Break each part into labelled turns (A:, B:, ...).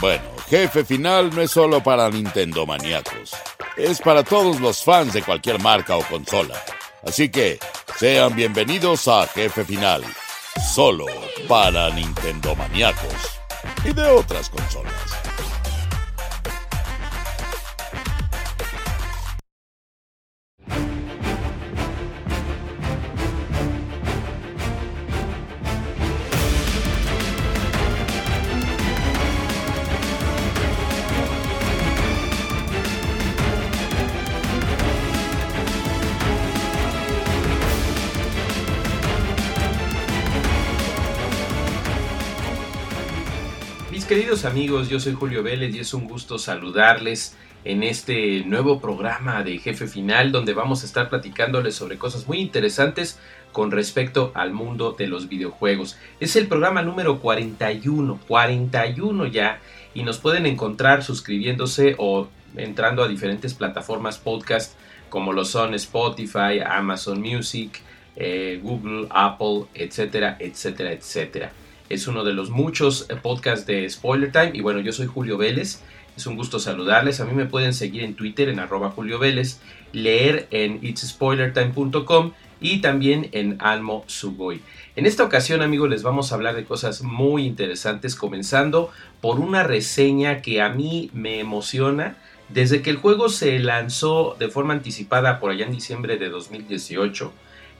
A: Bueno, Jefe Final no es solo para Nintendo maníacos, es para todos los fans de cualquier marca o consola. Así que sean bienvenidos a Jefe Final, solo para Nintendo maníacos y de otras consolas.
B: Amigos, yo soy Julio Vélez y es un gusto saludarles en este nuevo programa de Jefe Final donde vamos a estar platicándoles sobre cosas muy interesantes con respecto al mundo de los videojuegos. Es el programa número 41, 41 ya, y nos pueden encontrar suscribiéndose o entrando a diferentes plataformas podcast como lo son Spotify, Amazon Music, eh, Google, Apple, etcétera, etcétera, etcétera. Es uno de los muchos eh, podcasts de Spoiler Time. Y bueno, yo soy Julio Vélez. Es un gusto saludarles. A mí me pueden seguir en Twitter en arroba Julio Vélez, leer en itspoilertime.com y también en Almo Sugoi. En esta ocasión, amigos, les vamos a hablar de cosas muy interesantes, comenzando por una reseña que a mí me emociona. Desde que el juego se lanzó de forma anticipada por allá en diciembre de 2018,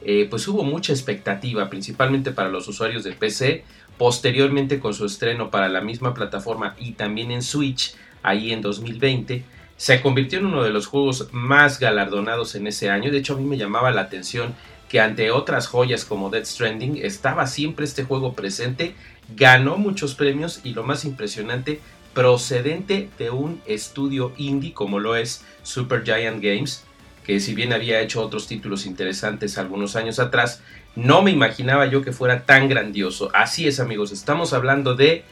B: eh, pues hubo mucha expectativa, principalmente para los usuarios de PC, Posteriormente con su estreno para la misma plataforma y también en Switch, ahí en 2020, se convirtió en uno de los juegos más galardonados en ese año. De hecho, a mí me llamaba la atención que ante otras joyas como Dead Stranding estaba siempre este juego presente, ganó muchos premios y lo más impresionante, procedente de un estudio indie como lo es Super Giant Games, que si bien había hecho otros títulos interesantes algunos años atrás, no me imaginaba yo que fuera tan grandioso. Así es amigos, estamos hablando de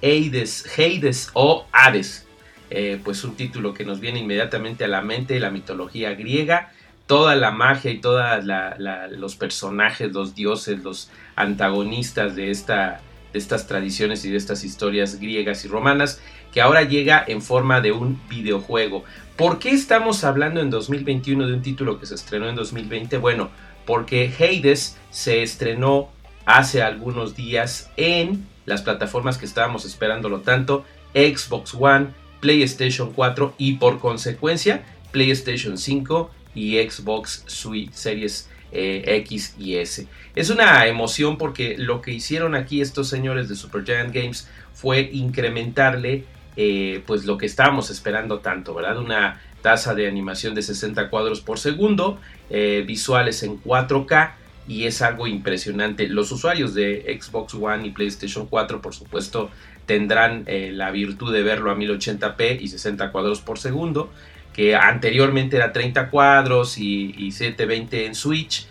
B: Hades, Hades o Hades. Eh, pues un título que nos viene inmediatamente a la mente, la mitología griega, toda la magia y todos los personajes, los dioses, los antagonistas de, esta, de estas tradiciones y de estas historias griegas y romanas, que ahora llega en forma de un videojuego. ¿Por qué estamos hablando en 2021 de un título que se estrenó en 2020? Bueno, porque Hades se estrenó hace algunos días en las plataformas que estábamos esperándolo tanto, Xbox One, PlayStation 4 y por consecuencia PlayStation 5 y Xbox Suite Series eh, X y S. Es una emoción porque lo que hicieron aquí estos señores de Supergiant Games fue incrementarle eh, pues lo que estábamos esperando tanto, ¿verdad? Una tasa de animación de 60 cuadros por segundo, eh, visuales en 4K y es algo impresionante. Los usuarios de Xbox One y PlayStation 4 por supuesto tendrán eh, la virtud de verlo a 1080p y 60 cuadros por segundo, que anteriormente era 30 cuadros y, 720 en Switch,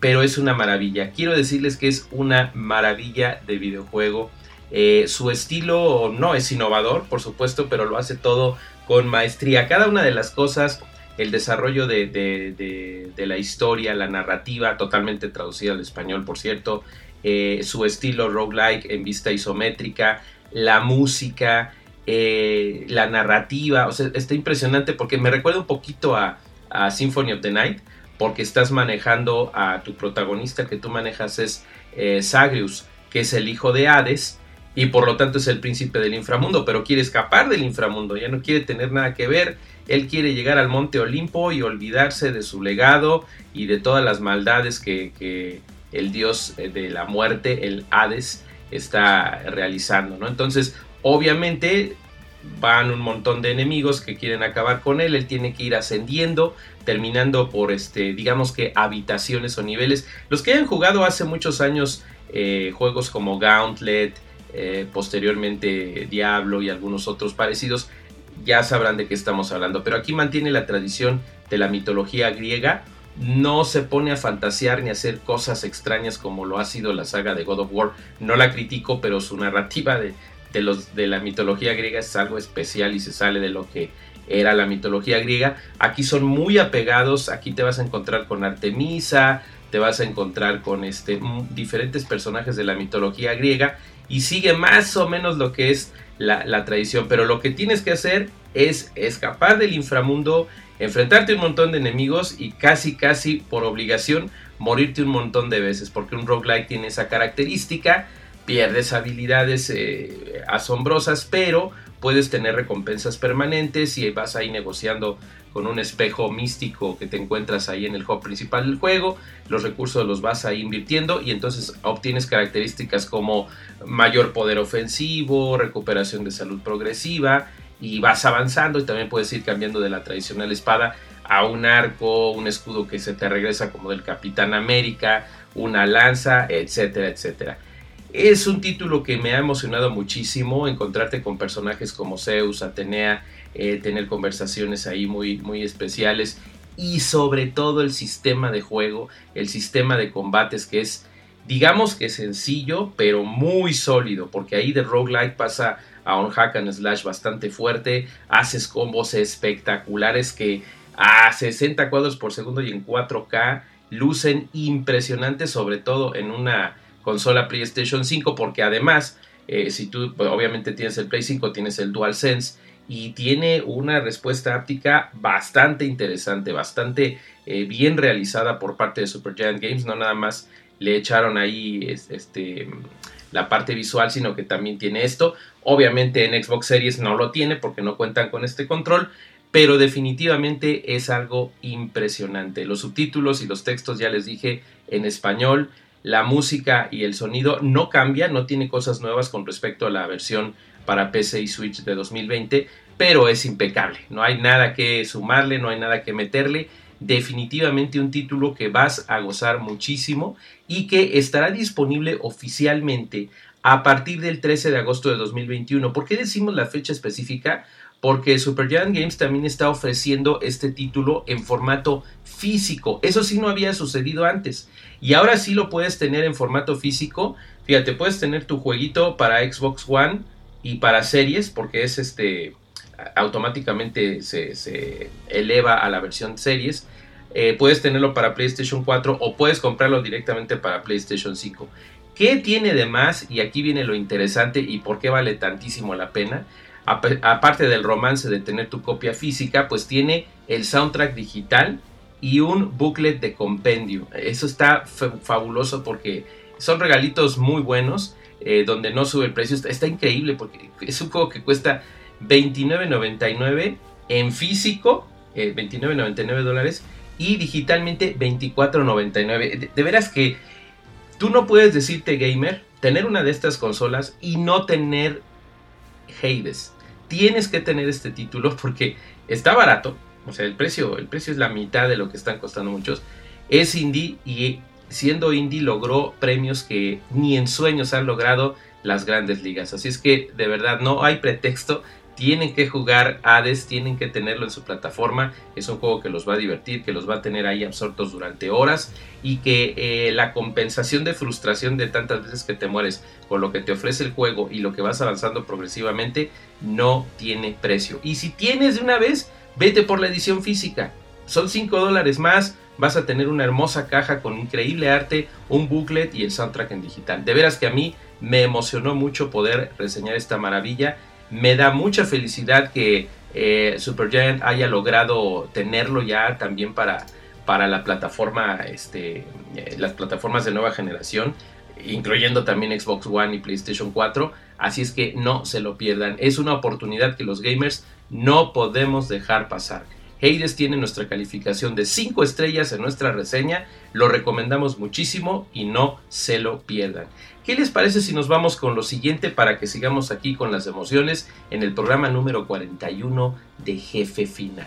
B: pero es una maravilla. Quiero decirles que es una maravilla de videojuego. Eh, su estilo no es innovador, por supuesto, pero lo hace todo con maestría. Cada una de las cosas, el desarrollo de, la historia, la narrativa, totalmente traducida al español, por cierto, eh, su estilo roguelike en vista isométrica, la música, eh, la narrativa, o sea, está impresionante porque me recuerda un poquito a, Symphony of the Night, porque estás manejando a tu protagonista que tú manejas es eh, Sagrius, que es el hijo de Hades, y por lo tanto es el príncipe del inframundo, pero quiere escapar del inframundo, ya no quiere tener nada que ver, él quiere llegar al monte Olimpo y olvidarse de su legado y de todas las maldades que, el dios eh, de la muerte, el Hades, está realizando, ¿no? Entonces, obviamente van un montón de enemigos que quieren acabar con él, él tiene que ir ascendiendo, terminando por este, digamos que habitaciones o niveles. Los que hayan jugado hace muchos años eh, juegos como Gauntlet, eh, posteriormente Diablo y algunos otros parecidos, ya sabrán de qué estamos hablando. Pero aquí mantiene la tradición de la mitología griega, no se pone a fantasear ni a hacer cosas extrañas como lo ha sido la saga de God of War. No la critico, pero su narrativa de, los, de la mitología griega es algo especial y se sale de lo que era la mitología griega. Aquí son muy apegados, aquí te vas a encontrar con Artemisa, te vas a encontrar con este, diferentes personajes de la mitología griega y sigue más o menos lo que es la, tradición. Pero lo que tienes que hacer es escapar del inframundo, enfrentarte a un montón de enemigos y casi, casi por obligación morirte un montón de veces. Porque un roguelike tiene esa característica, pierdes habilidades eh, asombrosas, pero puedes tener recompensas permanentes y vas ahí negociando con un espejo místico que te encuentras ahí en el hub principal del juego, los recursos los vas ahí invirtiendo y entonces obtienes características como mayor poder ofensivo, recuperación de salud progresiva y vas avanzando y también puedes ir cambiando de la tradicional espada a un arco, un escudo que se te regresa como del Capitán América, una lanza, etcétera, etcétera. Es un título que me ha emocionado muchísimo, encontrarte con personajes como Zeus, Atenea, eh, tener conversaciones ahí muy, muy especiales y sobre todo el sistema de juego, el sistema de combates que es, digamos que sencillo, pero muy sólido, porque ahí de roguelike pasa a un hack and slash bastante fuerte, haces combos espectaculares que a 60 cuadros por segundo y en 4K lucen impresionantes, sobre todo en una consola PlayStation 5, porque además, eh, si tú pues, obviamente tienes el Play 5, tienes el DualSense y tiene una respuesta áptica bastante interesante, bastante eh, bien realizada por parte de Supergiant Games. No nada más le echaron ahí este, la parte visual, sino que también tiene esto. Obviamente en Xbox Series no lo tiene porque no cuentan con este control, pero definitivamente es algo impresionante. Los subtítulos y los textos ya les dije en español. La música y el sonido no cambian, no tiene cosas nuevas con respecto a la versión para PC y Switch de 2020, pero es impecable. No hay nada que sumarle, no hay nada que meterle. Definitivamente un título que vas a gozar muchísimo y que estará disponible oficialmente a partir del 13 de agosto de 2021. ¿Por qué decimos la fecha específica? Porque Supergiant Games también está ofreciendo este título en formato físico. Eso sí no había sucedido antes. Y ahora sí lo puedes tener en formato físico. Fíjate, puedes tener tu jueguito para Xbox One y para series, porque es este automáticamente se, eleva a la versión series. Eh, puedes tenerlo para PlayStation 4 o puedes comprarlo directamente para PlayStation 5. ¿Qué tiene de más? Y aquí viene lo interesante y por qué vale tantísimo la pena. Aparte del romance de tener tu copia física, pues tiene el soundtrack digital y un booklet de compendio. Eso está fabuloso porque son regalitos muy buenos eh, donde no sube el precio. Está, increíble porque es un juego que cuesta 29.99 en físico, 29.99 eh, dólares y digitalmente 24.99. De, veras que tú no puedes decirte gamer, tener una de estas consolas y no tener Hades. Tienes que tener este título porque está barato, o sea, el precio, el precio es la mitad de lo que están costando muchos. Es indie y siendo indie logró premios que ni en sueños han logrado las grandes ligas. Así es que de verdad no hay pretexto. Tienen que jugar Hades, tienen que tenerlo en su plataforma. Es un juego que los va a divertir, que los va a tener ahí absortos durante horas y que eh, la compensación de frustración de tantas veces que te mueres con lo que te ofrece el juego y lo que vas avanzando progresivamente no tiene precio. Y si tienes de una vez, vete por la edición física. Son 5 dólares más, vas a tener una hermosa caja con increíble arte, un booklet y el soundtrack en digital. De veras que a mí me emocionó mucho poder reseñar esta maravilla. Me da mucha felicidad que eh, Supergiant haya logrado tenerlo ya también para, para la plataforma, este, eh, las plataformas de nueva generación, incluyendo también Xbox One y PlayStation 4. Así es que no se lo pierdan. Es una oportunidad que los gamers no podemos dejar pasar. Hades tiene nuestra calificación de 5 estrellas en nuestra reseña, lo recomendamos muchísimo y no se lo pierdan. ¿Qué les parece si nos vamos con lo siguiente para que sigamos aquí con las emociones en el programa número 41 de Jefe Final?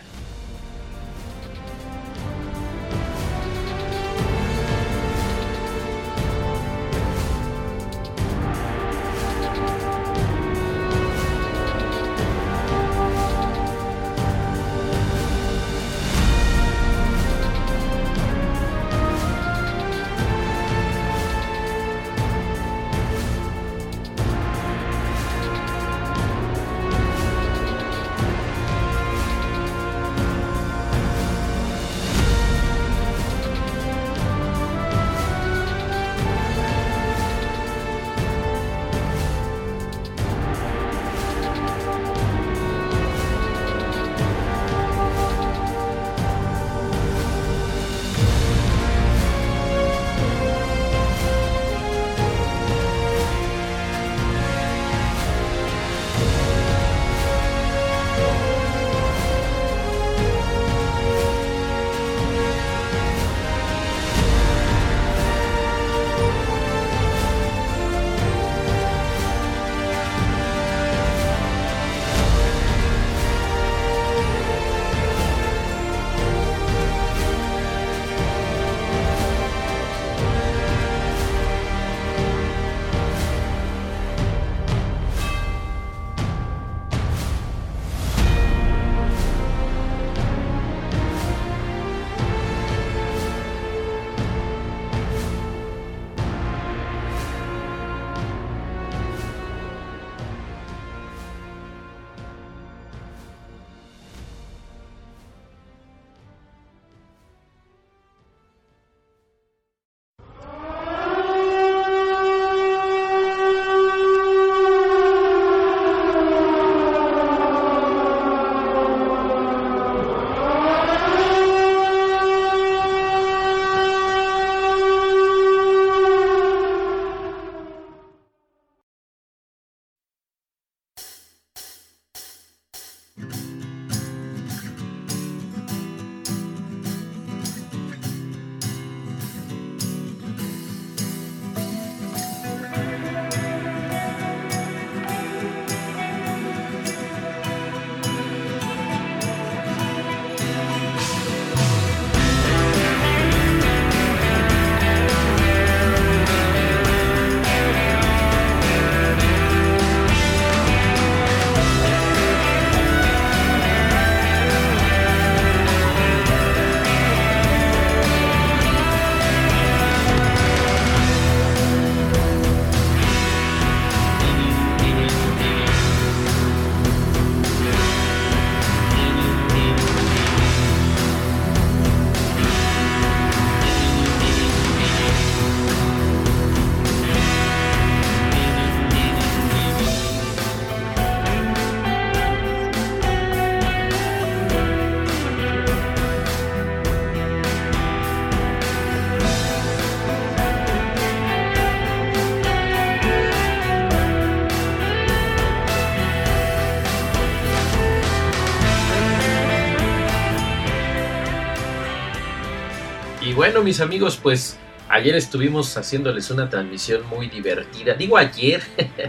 B: Bueno, mis amigos, pues ayer estuvimos haciéndoles una transmisión muy divertida. Digo ayer,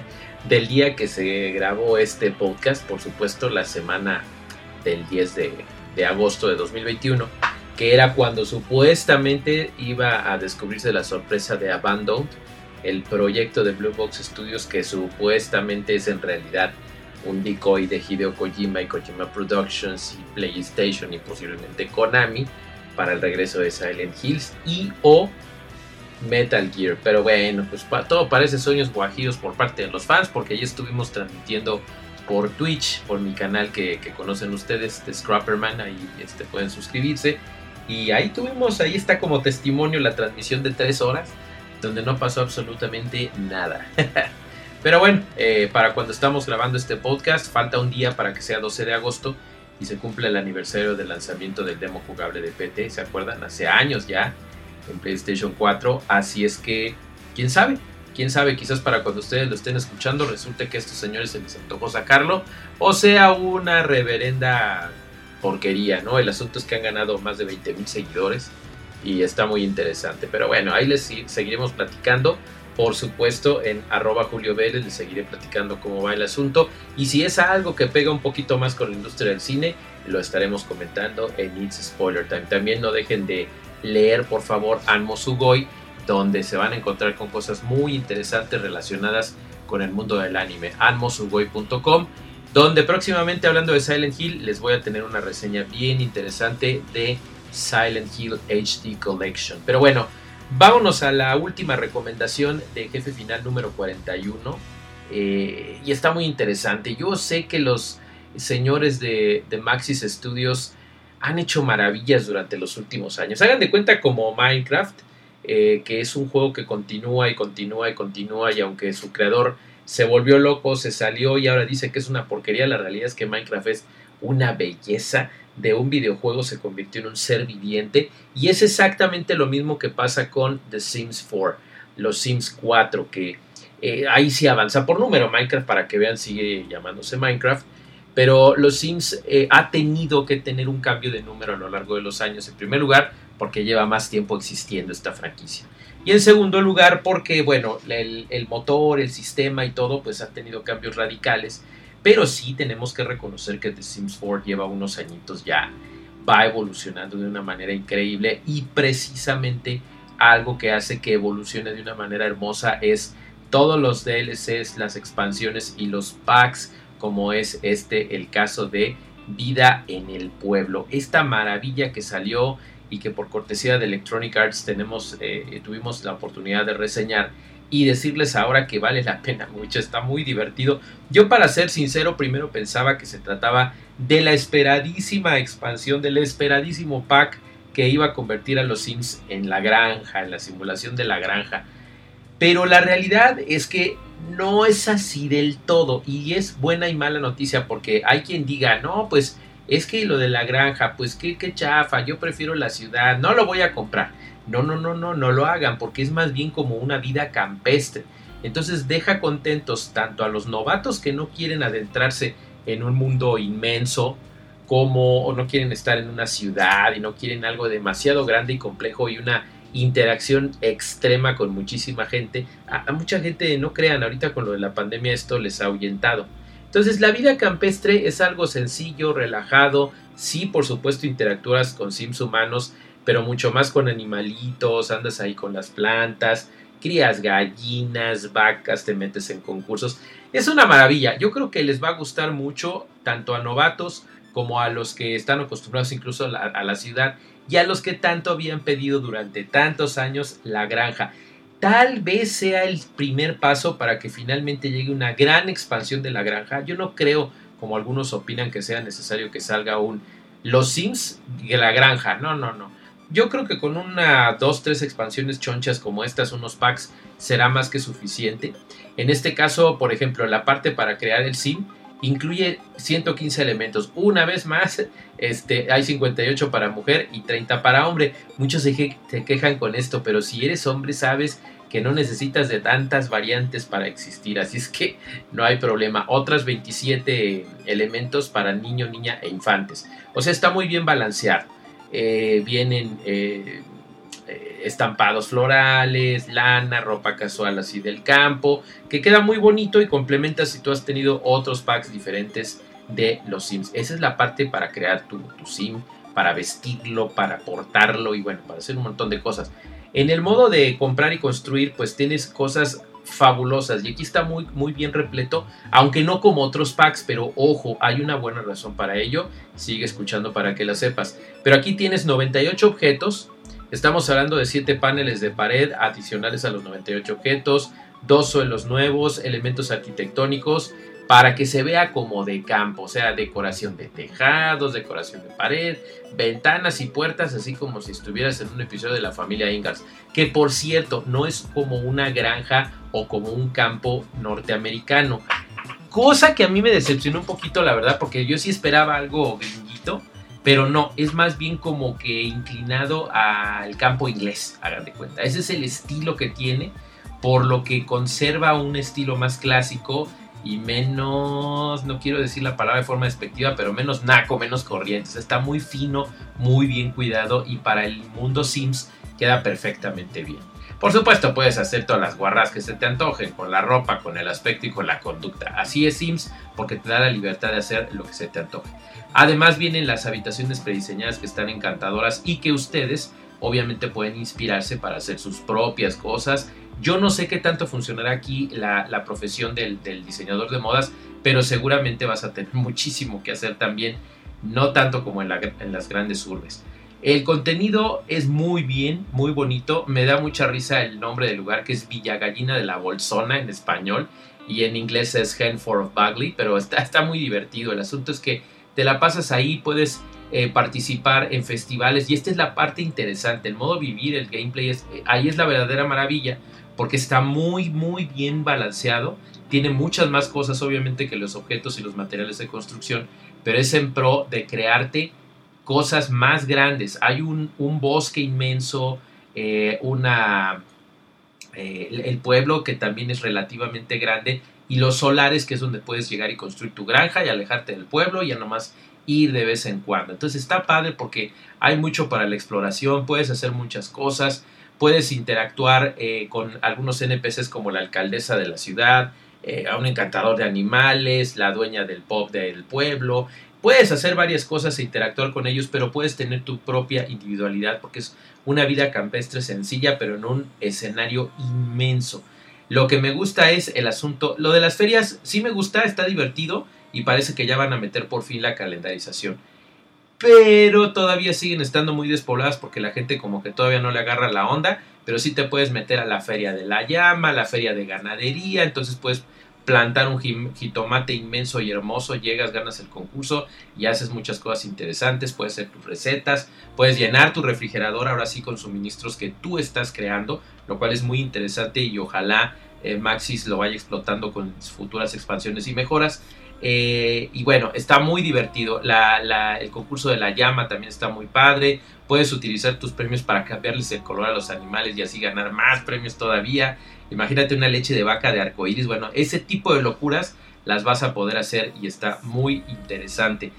B: del día que se grabó este podcast, por supuesto, la semana del 10 de, agosto de 2021, que era cuando supuestamente iba a descubrirse la sorpresa de Abandoned, el proyecto de Blue Box Studios que supuestamente es en realidad un decoy de Hideo Kojima y Kojima Productions y PlayStation y posiblemente Konami para el regreso de Silent Hills y o Metal Gear. Pero bueno, pues todo parece sueños guajiros por parte de los fans porque ya estuvimos transmitiendo por Twitch, por mi canal que, conocen ustedes, de Scrapperman, ahí este, pueden suscribirse. Y ahí tuvimos, ahí está como testimonio la transmisión de tres horas, donde no pasó absolutamente nada. Pero bueno, eh, para cuando estamos grabando este podcast, falta un día para que sea 12 de agosto y se cumple el aniversario del lanzamiento del demo jugable de PT, ¿se acuerdan? Hace años ya en PlayStation 4, así es que, quién sabe, quién sabe, quizás para cuando ustedes lo estén escuchando resulte que a estos señores se les antojó sacarlo o sea una reverenda porquería, ¿no? El asunto es que han ganado más de 20 mil seguidores y está muy interesante. Pero bueno, ahí les seguiremos platicando. Por supuesto, en arroba Julio Vélez les seguiré platicando cómo va el asunto. Y si es algo que pega un poquito más con la industria del cine, lo estaremos comentando en It's Spoiler Time. También no dejen de leer, por favor, Anmo Sugoi donde se van a encontrar con cosas muy interesantes relacionadas con el mundo del anime. anmosugoi.com, donde próximamente hablando de Silent Hill les voy a tener una reseña bien interesante de Silent Hill HD Collection. Pero bueno, vámonos a la última recomendación de jefe final número 41. Eh, y está muy interesante. Yo sé que los señores de, de Maxis Studios han hecho maravillas durante los últimos años. Hagan de cuenta como Minecraft eh, que es un juego que continúa y continúa y continúa y aunque su creador se volvió loco, se salió y ahora dice que es una porquería, la realidad es que Minecraft es una belleza de un videojuego se convirtió en un ser viviente y es exactamente lo mismo que pasa con The Sims 4, los Sims 4 que eh, ahí sí avanza por número, Minecraft para que vean sigue llamándose Minecraft, pero los Sims eh, ha tenido que tener un cambio de número a lo largo de los años. En primer lugar, porque lleva más tiempo existiendo esta franquicia. Y en segundo lugar, porque, bueno, el, motor, el sistema y todo, pues ha tenido cambios radicales. Pero sí tenemos que reconocer que The Sims 4 lleva unos añitos ya, va evolucionando de una manera increíble y precisamente algo que hace que evolucione de una manera hermosa es todos los DLCs, las expansiones y los packs, como es este el caso de Vida en el Pueblo. Esta maravilla que salió y que por cortesía de Electronic Arts tenemos, eh, tuvimos la oportunidad de reseñar y decirles ahora que vale la pena mucho, está muy divertido. Yo para ser sincero primero pensaba que se trataba de la esperadísima expansión, del esperadísimo pack que iba a convertir a los Sims en la granja, en la simulación de la granja. Pero la realidad es que no es así del todo y es buena y mala noticia porque hay quien diga, no, pues es que lo de la granja, pues qué, chafa, yo prefiero la ciudad, no lo voy a comprar. No, no, no, no, no lo hagan, porque es más bien como una vida campestre. Entonces deja contentos tanto a los novatos que no quieren adentrarse en un mundo inmenso, como o no quieren estar en una ciudad y no quieren algo demasiado grande y complejo y una interacción extrema con muchísima gente. A, a mucha gente, no crean, ahorita con lo de la pandemia esto les ha ahuyentado. Entonces la vida campestre es algo sencillo, relajado, sí por supuesto interactúas con sims humanos, pero mucho más con animalitos, andas ahí con las plantas, crías gallinas, vacas, te metes en concursos. Es una maravilla, yo creo que les va a gustar mucho tanto a novatos como a los que están acostumbrados incluso a la, a la ciudad y a los que tanto habían pedido durante tantos años la granja tal vez sea el primer paso para que finalmente llegue una gran expansión de la granja. Yo no creo, como algunos opinan, que sea necesario que salga un Los Sims de la granja. No, no, no. Yo creo que con una, dos, tres expansiones chonchas como estas, unos packs, será más que suficiente. En este caso, por ejemplo, la parte para crear el sim incluye 115 elementos. Una vez más, este, hay 58 para mujer y 30 para hombre. Muchos se, quejan con esto, pero si eres hombre sabes que no necesitas de tantas variantes para existir, así es que no hay problema. Otras 27 elementos para niño, niña e infantes. O sea, está muy bien balanceado. Eh, vienen eh, estampados florales, lana, ropa casual así del campo, que queda muy bonito y complementa si tú has tenido otros packs diferentes de los Sims. Esa es la parte para crear tu, tu Sim, para vestirlo, para portarlo y bueno, para hacer un montón de cosas. En el modo de comprar y construir, pues tienes cosas fabulosas y aquí está muy, muy bien repleto, aunque no como otros packs, pero ojo, hay una buena razón para ello, sigue escuchando para que la sepas. Pero aquí tienes 98 objetos, estamos hablando de 7 paneles de pared adicionales a los 98 objetos, dos suelos nuevos, elementos arquitectónicos, para que se vea como de campo, o sea, decoración de tejados, decoración de pared, ventanas y puertas, así como si estuvieras en un episodio de la familia Ingalls, que por cierto no es como una granja o como un campo norteamericano. Cosa que a mí me decepcionó un poquito, la verdad, porque yo sí esperaba algo pero no, es más bien como que inclinado al campo inglés, hagan de cuenta. Ese es el estilo que tiene, por lo que conserva un estilo más clásico y menos, no quiero decir la palabra de forma despectiva, pero menos naco, menos corrientes. Está muy fino, muy bien cuidado y para el mundo Sims queda perfectamente bien. Por supuesto, puedes hacer todas las guarras que se te antojen, con la ropa, con el aspecto y con la conducta. Así es Sims, porque te da la libertad de hacer lo que se te antoje. Además vienen las habitaciones prediseñadas que están encantadoras y que ustedes obviamente pueden inspirarse para hacer sus propias cosas yo no sé qué tanto funcionará aquí la, profesión del, diseñador de modas, pero seguramente vas a tener muchísimo que hacer también, no tanto como en, las grandes urbes. El contenido es muy bien, muy bonito. Me da mucha risa el nombre del lugar, que es Villa Gallina de la Bolsona en español. Y en inglés es Henford of Bagley, pero está, muy divertido. El asunto es que te la pasas ahí, puedes eh, participar en festivales. Y esta es la parte interesante. El modo vivir, el gameplay, es, ahí es la verdadera maravilla porque está muy muy bien balanceado. Tiene muchas más cosas obviamente que los objetos y los materiales de construcción, pero es en pro de crearte cosas más grandes. Hay un, bosque inmenso, eh, una, eh, el pueblo que también es relativamente grande y los solares que es donde puedes llegar y construir tu granja y alejarte del pueblo y ya nomás ir de vez en cuando. Entonces está padre porque hay mucho para la exploración, puedes hacer muchas cosas puedes interactuar eh, con algunos NPCs como la alcaldesa de la ciudad, eh, a un encantador de animales, la dueña del pop del pueblo. Puedes hacer varias cosas e interactuar con ellos, pero puedes tener tu propia individualidad porque es una vida campestre sencilla, pero en un escenario inmenso. Lo que me gusta es el asunto, lo de las ferias sí me gusta, está divertido y parece que ya van a meter por fin la calendarización pero todavía siguen estando muy despobladas porque la gente como que todavía no le agarra la onda, pero sí te puedes meter a la feria de la llama, la feria de ganadería, entonces puedes plantar un jitomate inmenso y hermoso, llegas, ganas el concurso y haces muchas cosas interesantes, puedes hacer tus recetas, puedes llenar tu refrigerador ahora sí con suministros que tú estás creando, lo cual es muy interesante y ojalá eh, Maxis lo vaya explotando con futuras expansiones y mejoras. Eh, y bueno, está muy divertido. el concurso de la llama también está muy padre. Puedes utilizar tus premios para cambiarles el color a los animales y así ganar más premios todavía. Imagínate una leche de vaca de arcoíris. Bueno, ese tipo de locuras las vas a poder hacer y está muy interesante.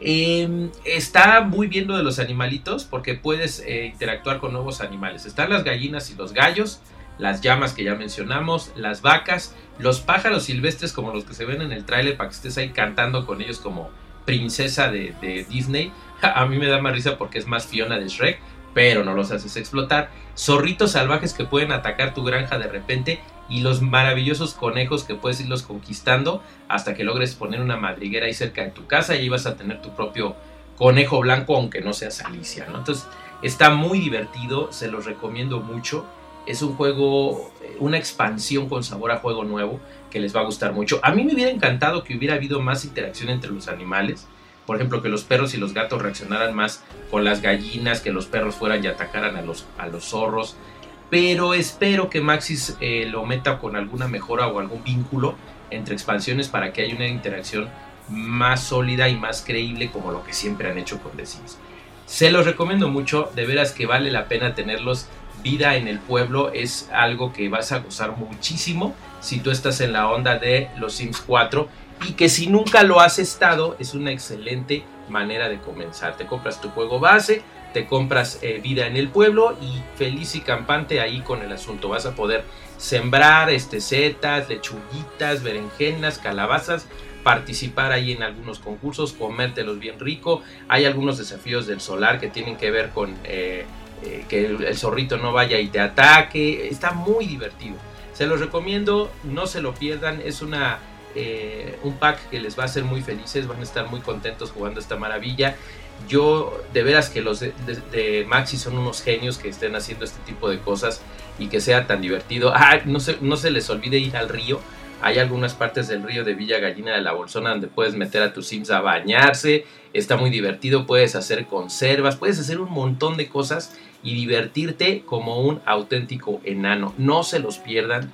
B: Em, está muy bien lo de los animalitos porque puedes eh, interactuar con nuevos animales. Están las gallinas y los gallos las llamas que ya mencionamos, las vacas, los pájaros silvestres como los que se ven en el tráiler para que estés ahí cantando con ellos como princesa de, Disney. A mí me da más risa porque es más Fiona de Shrek, pero no los haces explotar. Zorritos salvajes que pueden atacar tu granja de repente y los maravillosos conejos que puedes irlos conquistando hasta que logres poner una madriguera ahí cerca de tu casa y ahí vas a tener tu propio conejo blanco aunque no seas Alicia, ¿no? Entonces está muy divertido, se los recomiendo mucho es un juego, eh, una expansión con sabor a juego nuevo que les va a gustar mucho. A mí me hubiera encantado que hubiera habido más interacción entre los animales. Por ejemplo, que los perros y los gatos reaccionaran más con las gallinas, que los perros fueran y atacaran a los, a los zorros. Pero espero que Maxis eh, lo meta con alguna mejora o algún vínculo entre expansiones para que haya una interacción más sólida y más creíble como lo que siempre han hecho con The. Se los recomiendo mucho, de veras que vale la pena tenerlos vida en el pueblo es algo que vas a gozar muchísimo si tú estás en la onda de los Sims 4 y que si nunca lo has estado es una excelente manera de comenzar. Te compras tu juego base, te compras eh, vida en el pueblo y feliz y campante ahí con el asunto. Vas a poder sembrar este, setas, lechuguitas, berenjenas, calabazas, participar ahí en algunos concursos, comértelos bien rico. Hay algunos desafíos del solar que tienen que ver con eh, eh, que el, zorrito no vaya y te ataque. Está muy divertido. Se los recomiendo, no se lo pierdan. Es una un pack que les va a hacer muy felices, van a estar muy contentos jugando esta maravilla. Yo, de veras que los de, Maxi son unos genios que estén haciendo este tipo de cosas y que sea tan divertido. Ah, no se, no se les olvide ir al río. Hay algunas partes del río de Villa Gallina de la Bolsona donde puedes meter a tus sims a bañarse. Está muy divertido, puedes hacer conservas, puedes hacer un montón de cosas y divertirte como un auténtico enano. No se los pierdan,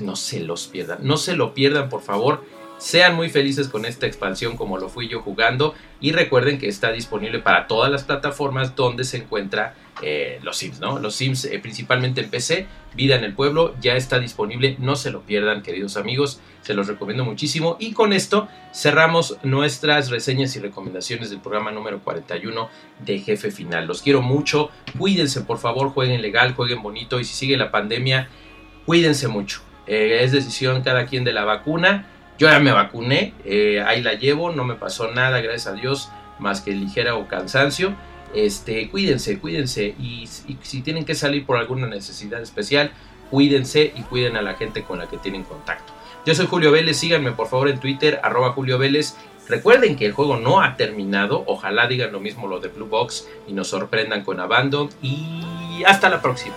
B: no se los pierdan, no se lo pierdan por favor. Sean muy felices con esta expansión como lo fui yo jugando. Y recuerden que está disponible para todas las plataformas donde se encuentra eh, los Sims, ¿no? Los Sims eh, principalmente en PC, Vida en el Pueblo ya está disponible, no se lo pierdan queridos amigos, se los recomiendo muchísimo. Y con esto cerramos nuestras reseñas y recomendaciones del programa número 41 de Jefe Final. Los quiero mucho, cuídense por favor, jueguen legal, jueguen bonito. Y si sigue la pandemia, cuídense mucho. Eh, es decisión cada quien de la vacuna yo ya me vacuné, eh, ahí la llevo, no me pasó nada, gracias a Dios, más que ligera o cansancio. Este, cuídense, cuídense y, si tienen que salir por alguna necesidad especial, cuídense y cuiden a la gente con la que tienen contacto. Yo soy Julio Vélez, síganme por favor en Twitter, arroba Julio Vélez. Recuerden que el juego no ha terminado, ojalá digan lo mismo lo de Blue Box y nos sorprendan con Abandon y hasta la próxima.